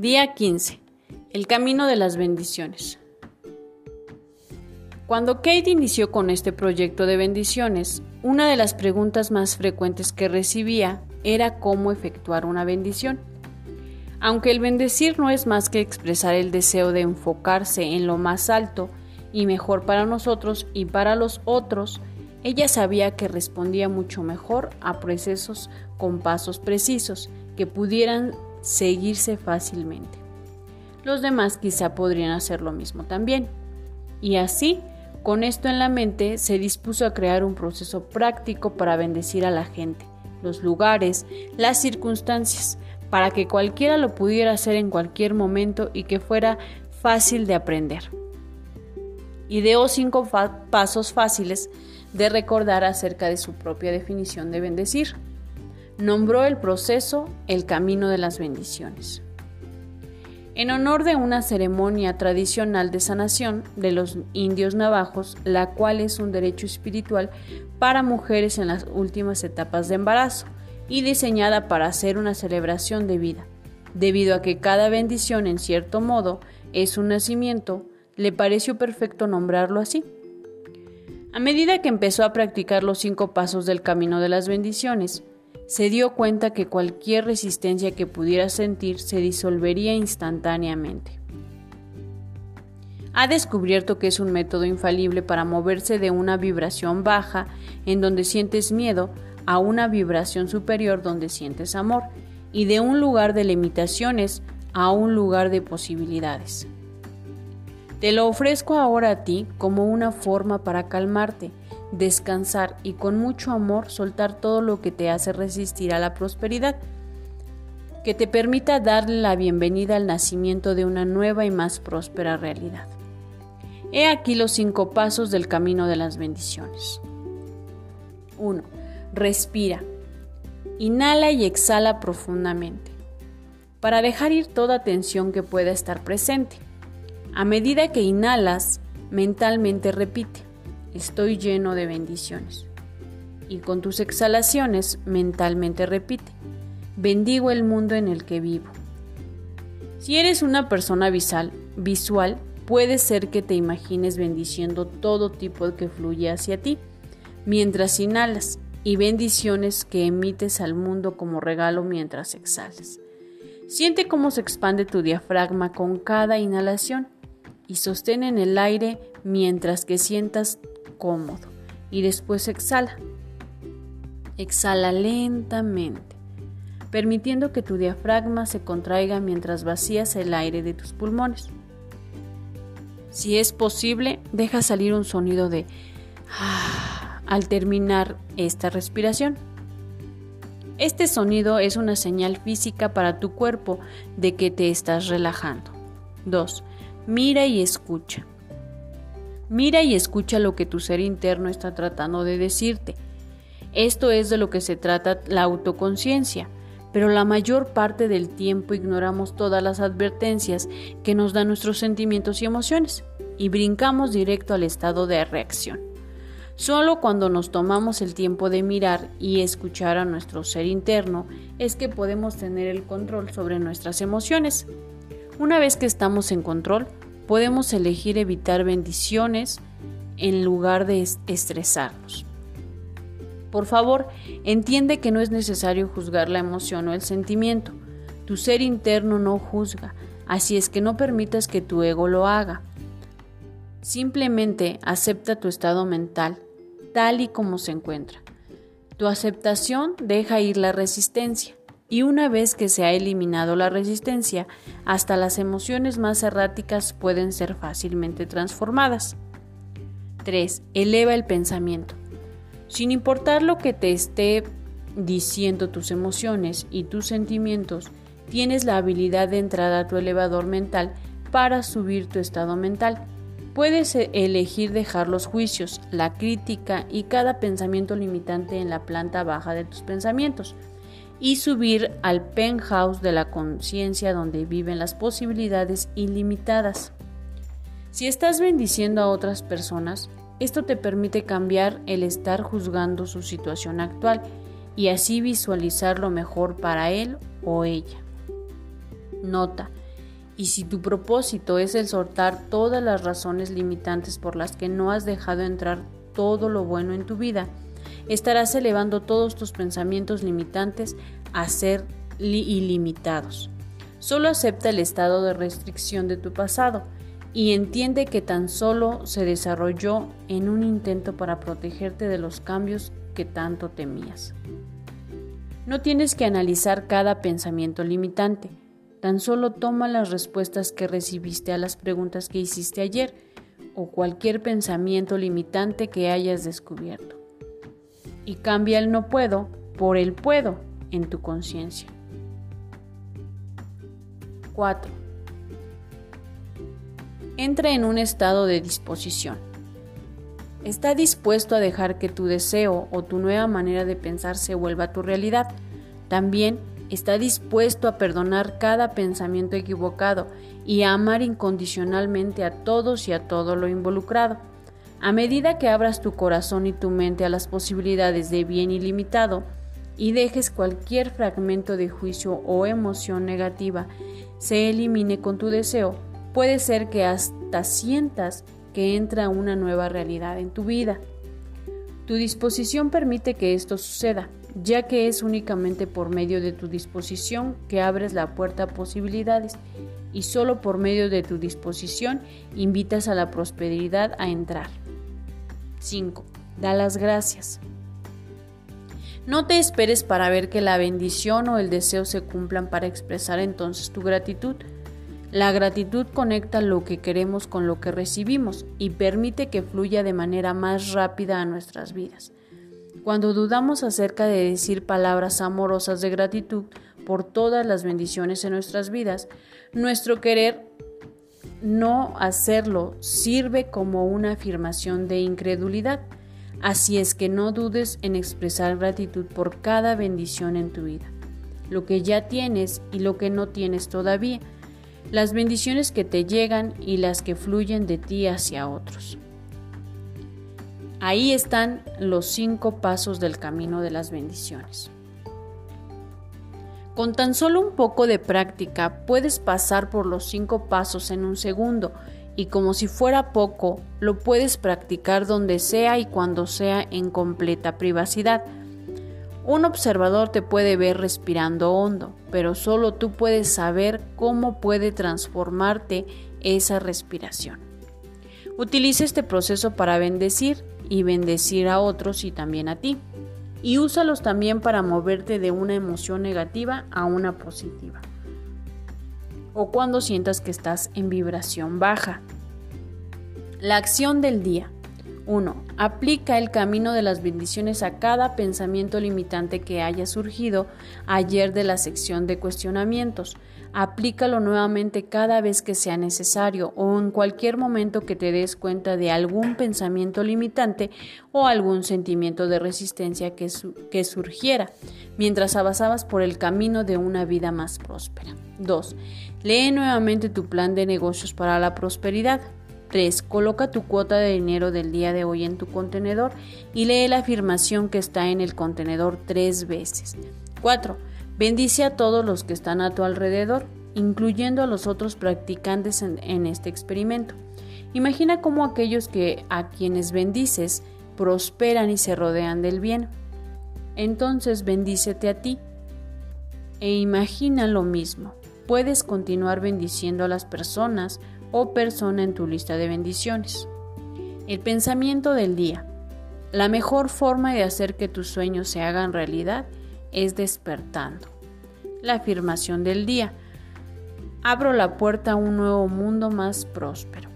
Día 15. El camino de las bendiciones. Cuando Kate inició con este proyecto de bendiciones, una de las preguntas más frecuentes que recibía era cómo efectuar una bendición. Aunque el bendecir no es más que expresar el deseo de enfocarse en lo más alto y mejor para nosotros y para los otros, ella sabía que respondía mucho mejor a procesos con pasos precisos que pudieran seguirse fácilmente. Los demás quizá podrían hacer lo mismo también. Y así, con esto en la mente, se dispuso a crear un proceso práctico para bendecir a la gente, los lugares, las circunstancias, para que cualquiera lo pudiera hacer en cualquier momento y que fuera fácil de aprender. Ideó cinco pasos fáciles de recordar acerca de su propia definición de bendecir. Nombró el proceso el camino de las bendiciones. En honor de una ceremonia tradicional de sanación de los indios navajos, la cual es un derecho espiritual para mujeres en las últimas etapas de embarazo, y diseñada para hacer una celebración de vida. Debido a que cada bendición, en cierto modo, es un nacimiento, le pareció perfecto nombrarlo así. A medida que empezó a practicar los cinco pasos del camino de las bendiciones, se dio cuenta que cualquier resistencia que pudiera sentir se disolvería instantáneamente. Ha descubierto que es un método infalible para moverse de una vibración baja en donde sientes miedo a una vibración superior donde sientes amor y de un lugar de limitaciones a un lugar de posibilidades. Te lo ofrezco ahora a ti como una forma para calmarte, descansar y con mucho amor soltar todo lo que te hace resistir a la prosperidad, que te permita darle la bienvenida al nacimiento de una nueva y más próspera realidad. He aquí los cinco pasos del camino de las bendiciones. 1 Respira. Inhala y exhala profundamente para dejar ir toda tensión que pueda estar presente. A medida que inhalas, mentalmente repite, estoy lleno de bendiciones. Y con tus exhalaciones, mentalmente repite, bendigo el mundo en el que vivo. Si eres una persona visual, visual, puede ser que te imagines bendiciendo todo tipo que fluye hacia ti mientras inhalas y bendiciones que emites al mundo como regalo mientras exhalas. Siente cómo se expande tu diafragma con cada inhalación y sostén en el aire mientras que sientas cómodo y después exhala. Exhala lentamente, permitiendo que tu diafragma se contraiga mientras vacías el aire de tus pulmones. Si es posible, deja salir un sonido de ah, al terminar esta respiración. Este sonido es una señal física para tu cuerpo de que te estás relajando. 2. Mira y escucha. Mira y escucha lo que tu ser interno está tratando de decirte. Esto es de lo que se trata la autoconciencia, pero la mayor parte del tiempo ignoramos todas las advertencias que nos dan nuestros sentimientos y emociones y brincamos directo al estado de reacción. Solo cuando nos tomamos el tiempo de mirar y escuchar a nuestro ser interno es que podemos tener el control sobre nuestras emociones. Una vez que estamos en control, podemos elegir evitar bendiciones en lugar de estresarnos. Por favor, entiende que no es necesario juzgar la emoción o el sentimiento. Tu ser interno no juzga, así es que no permitas que tu ego lo haga. Simplemente acepta tu estado mental tal y como se encuentra. Tu aceptación deja ir la resistencia y una vez que se ha eliminado la resistencia, hasta las emociones más erráticas pueden ser fácilmente transformadas. 3. Eleva el pensamiento. Sin importar lo que te esté diciendo tus emociones y tus sentimientos, tienes la habilidad de entrar a tu elevador mental para subir tu estado mental Puedes e-, elegir dejar los juicios, la crítica y cada pensamiento limitante en la planta baja de tus pensamientos y subir al penthouse de la conciencia donde viven las posibilidades ilimitadas. Si estás bendiciendo a otras personas, esto te permite cambiar el estar juzgando su situación actual y así visualizar lo mejor para él o ella. Nota, Y si tu propósito es el soltar todas las razones limitantes por las que no has dejado entrar todo lo bueno en tu vida, estarás elevando todos tus pensamientos limitantes a ser ilimitados. Solo acepta el estado de restricción de tu pasado y entiende que tan solo se desarrolló en un intento para protegerte de los cambios que tanto temías. No tienes que analizar cada pensamiento limitante, tan solo toma las respuestas que recibiste a las preguntas que hiciste ayer o cualquier pensamiento limitante que hayas descubierto. Y cambia el no puedo por el puedo en tu conciencia. 4. Entra en un estado de disposición. Está dispuesto a dejar que tu deseo o tu nueva manera de pensar se vuelva tu realidad. También está dispuesto a perdonar cada pensamiento equivocado y a amar incondicionalmente a todos y a todo lo involucrado. A medida que abras tu corazón y tu mente a las posibilidades de bien ilimitado y dejes cualquier fragmento de juicio o emoción negativa se elimine con tu deseo, puede ser que hasta sientas que entra una nueva realidad en tu vida. Tu disposición permite que esto suceda, ya que es únicamente por medio de tu disposición que abres la puerta a posibilidades y solo por medio de tu disposición invitas a la prosperidad a entrar. 5. Da las gracias. No te esperes para ver que la bendición o el deseo se cumplan para expresar entonces tu gratitud. La gratitud conecta lo que queremos con lo que recibimos y permite que fluya de manera más rápida a nuestras vidas. Cuando dudamos acerca de decir palabras amorosas de gratitud por todas las bendiciones en nuestras vidas, nuestro querer no hacerlo sirve como una afirmación de incredulidad. Así es que no dudes en expresar gratitud por cada bendición en tu vida, lo que ya tienes y lo que no tienes todavía las bendiciones que te llegan y las que fluyen de ti hacia otros. Ahí están los cinco pasos del camino de las bendiciones. Con tan solo un poco de práctica puedes pasar por los cinco pasos en un segundo y como si fuera poco, lo puedes practicar donde sea y cuando sea en completa privacidad. Un observador te puede ver respirando hondo, pero solo tú puedes saber cómo puede transformarte esa respiración. Utiliza este proceso para bendecir y bendecir a otros y también a ti. Y úsalos también para moverte de una emoción negativa a una positiva. O cuando sientas que estás en vibración baja. La acción del día. 1. Aplica el camino de las bendiciones a cada pensamiento limitante que haya surgido ayer de la sección de cuestionamientos. Aplícalo nuevamente cada vez que sea necesario o en cualquier momento que te des cuenta de algún pensamiento limitante o algún sentimiento de resistencia que, surgiera mientras avanzabas por el camino de una vida más próspera. 2. Lee nuevamente tu plan de negocios para la prosperidad. 3. Coloca tu cuota de dinero del día de hoy en tu contenedor y lee la afirmación que está en el contenedor tres veces. 4. Bendice a todos los que están a tu alrededor, incluyendo a los otros practicantes en, en este experimento. Imagina cómo aquellos que a quienes bendices prosperan y se rodean del bien. Entonces bendícete a ti. E imagina lo mismo. Puedes continuar bendiciendo a las personas o persona en tu lista de bendiciones. El pensamiento del día. La mejor forma de hacer que tus sueños se hagan realidad es despertando. La afirmación del día. Abro la puerta a un nuevo mundo más próspero.